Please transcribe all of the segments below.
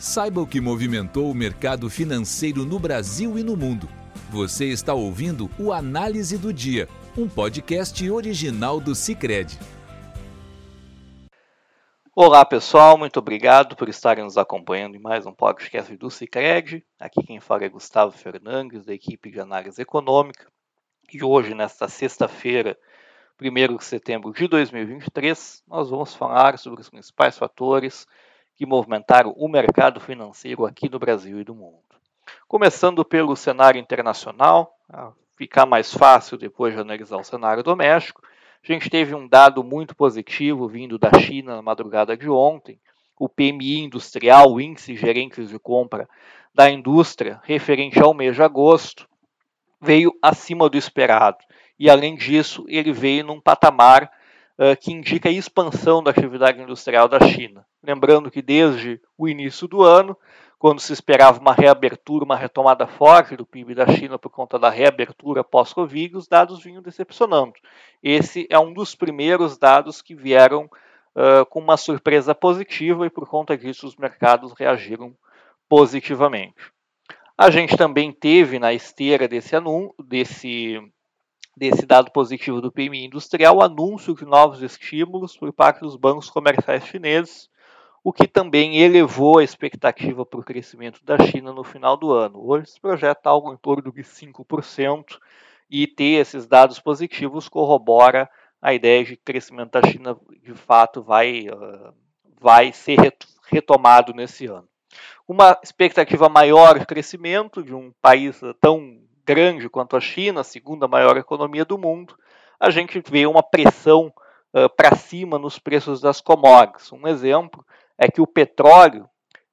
Saiba o que movimentou o mercado financeiro no Brasil e no mundo. Você está ouvindo o Análise do Dia, um podcast original do Cicred. Olá pessoal, muito obrigado por estarem nos acompanhando em mais um podcast do Cicred. Aqui quem fala é Gustavo Fernandes, da equipe de análise econômica. E hoje, nesta sexta-feira, 1 de setembro de 2023, nós vamos falar sobre os principais fatores que movimentaram o mercado financeiro aqui no Brasil e do mundo. Começando pelo cenário internacional, ficar mais fácil depois de analisar o cenário doméstico, a gente teve um dado muito positivo vindo da China na madrugada de ontem, o PMI industrial, o índice gerentes de compra da indústria, referente ao mês de agosto, veio acima do esperado. E além disso, ele veio num patamar uh, que indica a expansão da atividade industrial da China. Lembrando que desde o início do ano, quando se esperava uma reabertura, uma retomada forte do PIB da China por conta da reabertura pós-Covid, os dados vinham decepcionando. Esse é um dos primeiros dados que vieram uh, com uma surpresa positiva e por conta disso os mercados reagiram positivamente. A gente também teve na esteira desse, anúncio, desse desse dado positivo do PMI industrial, o anúncio de novos estímulos por parte dos bancos comerciais chineses, o que também elevou a expectativa para o crescimento da China no final do ano. Hoje se projeta algo em torno de 5%, e ter esses dados positivos corrobora a ideia de que o crescimento da China de fato vai, uh, vai ser retomado nesse ano. Uma expectativa maior de crescimento de um país tão grande quanto a China, a segunda maior economia do mundo, a gente vê uma pressão uh, para cima nos preços das commodities. Um exemplo é que o petróleo,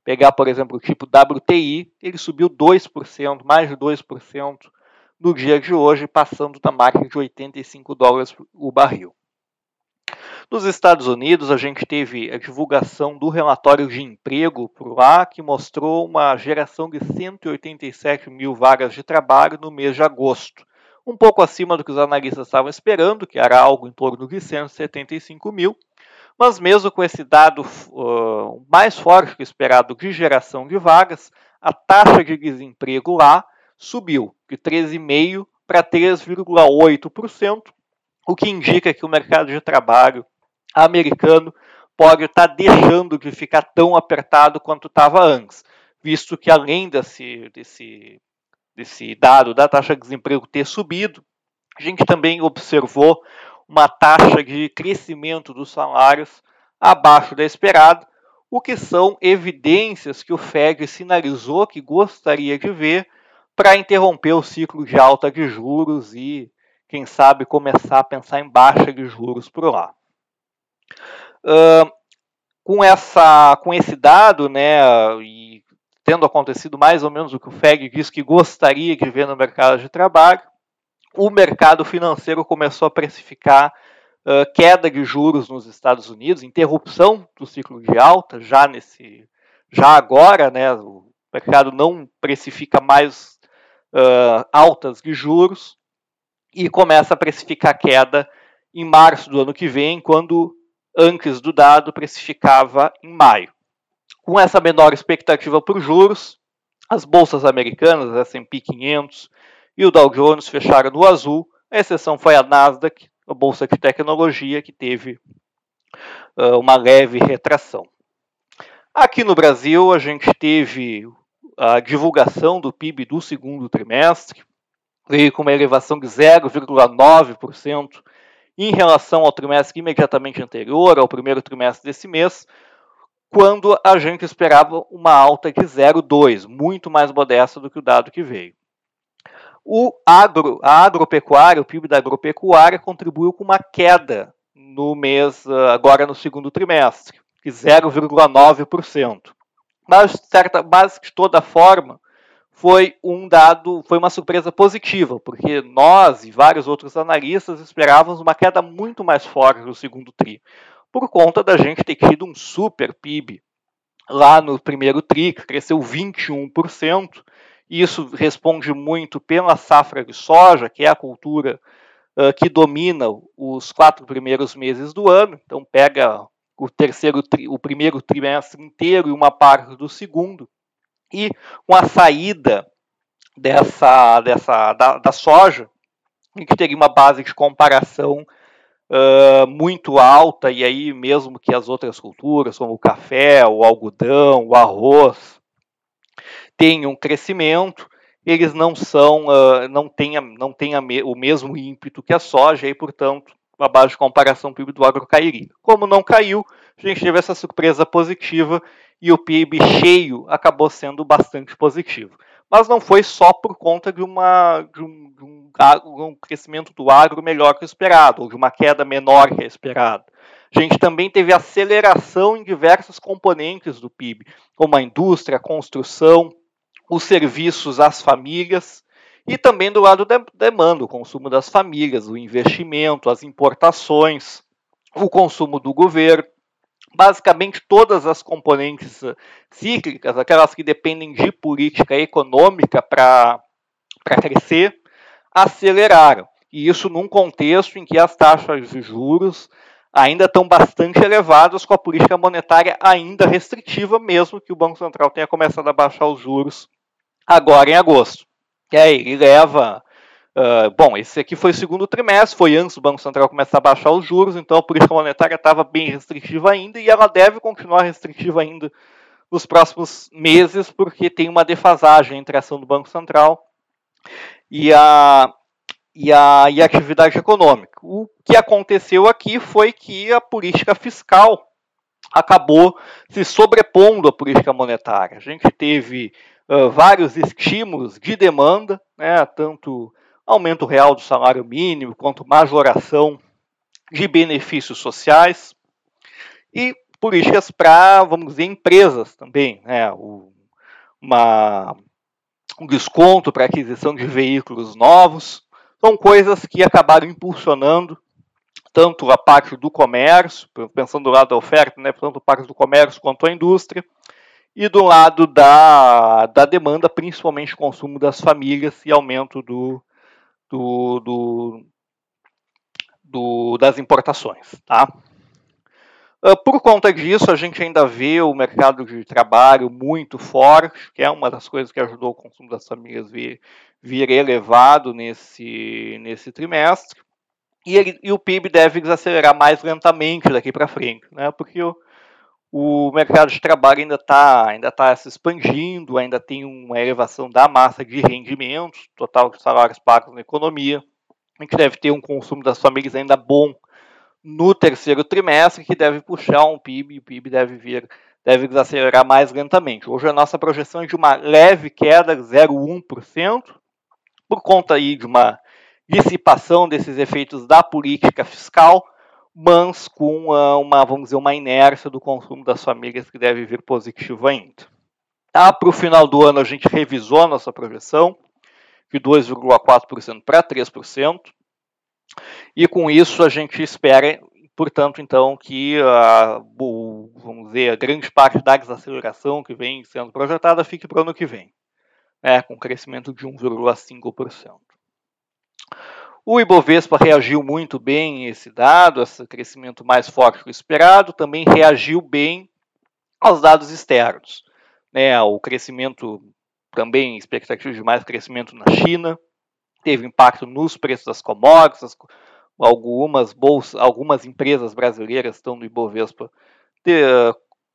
pegar por exemplo o tipo WTI, ele subiu 2%, mais de 2% no dia de hoje, passando da marca de 85 dólares o barril. Nos Estados Unidos, a gente teve a divulgação do relatório de emprego por lá, que mostrou uma geração de 187 mil vagas de trabalho no mês de agosto, um pouco acima do que os analistas estavam esperando, que era algo em torno de 175 mil. Mas mesmo com esse dado uh, mais forte que esperado de geração de vagas, a taxa de desemprego lá subiu de 13,5% para 3,8%, o que indica que o mercado de trabalho americano pode estar tá deixando de ficar tão apertado quanto estava antes, visto que além desse, desse, desse dado da taxa de desemprego ter subido, a gente também observou uma taxa de crescimento dos salários abaixo da esperada, o que são evidências que o Fed sinalizou que gostaria de ver para interromper o ciclo de alta de juros e, quem sabe, começar a pensar em baixa de juros por lá. Uh, com, essa, com esse dado, né, e tendo acontecido mais ou menos o que o FEG disse que gostaria de ver no mercado de trabalho, o mercado financeiro começou a precificar uh, queda de juros nos Estados Unidos, interrupção do ciclo de alta, já nesse, já agora, né, o mercado não precifica mais uh, altas de juros e começa a precificar queda em março do ano que vem, quando antes do dado precificava em maio. Com essa menor expectativa por juros, as bolsas americanas, S&P 500 e o Dow Jones fecharam no azul, a exceção foi a Nasdaq, a bolsa de tecnologia, que teve uh, uma leve retração. Aqui no Brasil, a gente teve a divulgação do PIB do segundo trimestre, veio com uma elevação de 0,9% em relação ao trimestre imediatamente anterior, ao primeiro trimestre desse mês, quando a gente esperava uma alta de 0,2, muito mais modesta do que o dado que veio. O agro, a agropecuária, o PIB da agropecuária contribuiu com uma queda no mês, ah, agora no segundo trimestre, de 0,9%. Mas, certa, mas de toda forma, foi um dado, foi uma surpresa positiva, porque nós e vários outros analistas esperávamos uma queda muito mais forte no segundo tri, por conta da gente ter tido um super PIB lá no primeiro tri, que cresceu 21%, e isso responde muito pela safra de soja, que é a cultura uh, que domina os quatro primeiros meses do ano, então pega o terceiro, o primeiro trimestre inteiro e uma parte do segundo, e com a saída dessa, dessa da, da soja, a gente teria uma base de comparação uh, muito alta, e aí mesmo que as outras culturas, como o café, o algodão, o arroz, tenham crescimento, eles não são, uh, não têm, não têm o mesmo ímpeto que a soja, e portanto a base de comparação PIB do agro cairia. Como não caiu, a gente teve essa surpresa positiva e o PIB cheio acabou sendo bastante positivo. Mas não foi só por conta de, uma, de, um, de um, um crescimento do agro melhor que o esperado, ou de uma queda menor que a esperada. A gente também teve aceleração em diversos componentes do PIB, como a indústria, a construção, os serviços às famílias, e também do lado da demanda, o consumo das famílias, o investimento, as importações, o consumo do governo. Basicamente, todas as componentes eh, cíclicas, aquelas que dependem de política econômica para crescer, aceleraram. E isso num contexto em que as taxas de juros ainda estão bastante elevadas, com a política monetária ainda restritiva, mesmo que o Banco Central tenha começado a baixar os juros agora em agosto. E aí, ele leva. Uh, bom, esse aqui foi o segundo trimestre, foi antes do Banco Central começar a baixar os juros, então a política monetária estava bem restritiva ainda e ela deve continuar restritiva ainda nos próximos meses, porque tem uma defasagem entre a ação do Banco Central e a, e a, e a atividade econômica. O que aconteceu aqui foi que a política fiscal acabou se sobrepondo à política monetária. A gente teve vários estímulos de demanda, né, tanto aumento real do salário mínimo quanto majoração de benefícios sociais e políticas para, vamos dizer, empresas também, né, o, uma, um desconto para aquisição de veículos novos, são coisas que acabaram impulsionando tanto a parte do comércio, pensando do lado da oferta, né, tanto a parte do comércio quanto a indústria, e do lado da, da demanda, principalmente consumo das famílias e aumento do, do, do, do das importações. Tá? Ah, por conta disso, a gente ainda vê o mercado de trabalho muito forte, que é uma das coisas que ajudou o consumo das famílias vir, vir elevado nesse, nesse trimestre. E, ele, e o PIB deve desacelerar mais lentamente daqui para frente, né? porque o, o mercado de trabalho ainda está ainda tá se expandindo, ainda tem uma elevação da massa de rendimentos, total de salários pagos na economia. A gente deve ter um consumo das famílias ainda bom no terceiro trimestre, que deve puxar um PIB, o PIB deve vir, deve desacelerar mais lentamente. Hoje a nossa projeção é de uma leve queda, 0,1%, por conta aí de uma dissipação desses efeitos da política fiscal, mas com uma, vamos dizer, uma inércia do consumo das famílias que deve vir positivo ainda. Tá? Para o final do ano, a gente revisou a nossa projeção de 2,4% para 3%, e com isso a gente espera, portanto, então, que a, vamos dizer, a grande parte da desaceleração que vem sendo projetada fique para o ano que vem, né, com crescimento de 1,5%. O Ibovespa reagiu muito bem esse dado, esse crescimento mais forte que o esperado, também reagiu bem aos dados externos. Né, o crescimento, também expectativa de mais crescimento na China, teve impacto nos preços das commodities, algumas bolsas, algumas empresas brasileiras estão no Ibovespa de,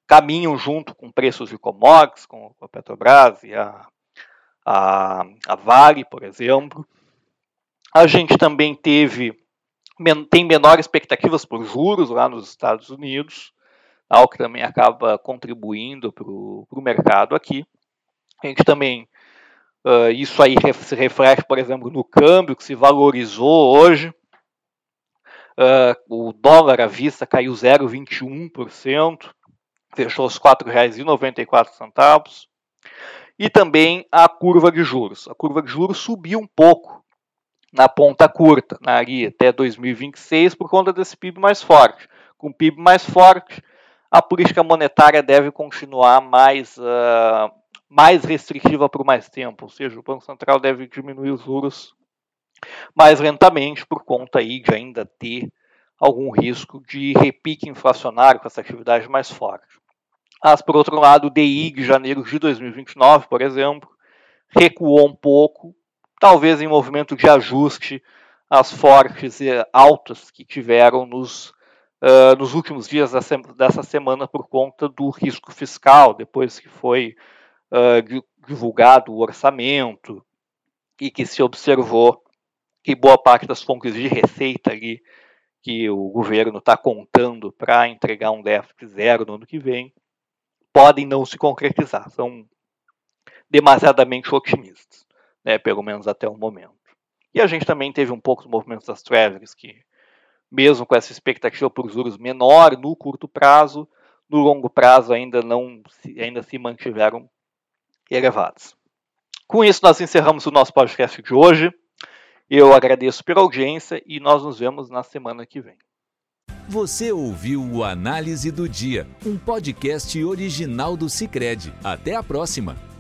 caminham junto com preços de commodities, com a Petrobras e a, a, a Vale, por exemplo. A gente também teve tem menores expectativas por juros lá nos Estados Unidos, algo que também acaba contribuindo para o mercado aqui. A gente também, uh, isso aí se reflete, por exemplo, no câmbio que se valorizou hoje. Uh, o dólar à vista caiu 0,21%, fechou os R$ 4,94. E também a curva de juros. A curva de juros subiu um pouco na ponta curta, na ali até 2026, por conta desse PIB mais forte. Com o PIB mais forte, a política monetária deve continuar mais, uh, mais restritiva por mais tempo, ou seja, o Banco Central deve diminuir os juros mais lentamente por conta aí de ainda ter algum risco de repique inflacionário com essa atividade mais forte. Mas, por outro lado, o DI de janeiro de 2029, por exemplo, recuou um pouco, talvez em movimento de ajuste às fortes altas que tiveram nos, uh, nos últimos dias dessa semana por conta do risco fiscal, depois que foi uh, divulgado o orçamento e que se observou que boa parte das fontes de receita ali que o governo está contando para entregar um déficit zero no ano que vem podem não se concretizar. São demasiadamente otimistas, né, pelo menos até o momento. E a gente também teve um pouco dos movimentos das Treasuries que, mesmo com essa expectativa por juros menor no curto prazo, no longo prazo ainda não ainda se mantiveram elevados. Com isso, nós encerramos o nosso podcast de hoje. Eu agradeço pela audiência e nós nos vemos na semana que vem. Você ouviu o Análise do Dia, um podcast original do Cicred. Até a próxima!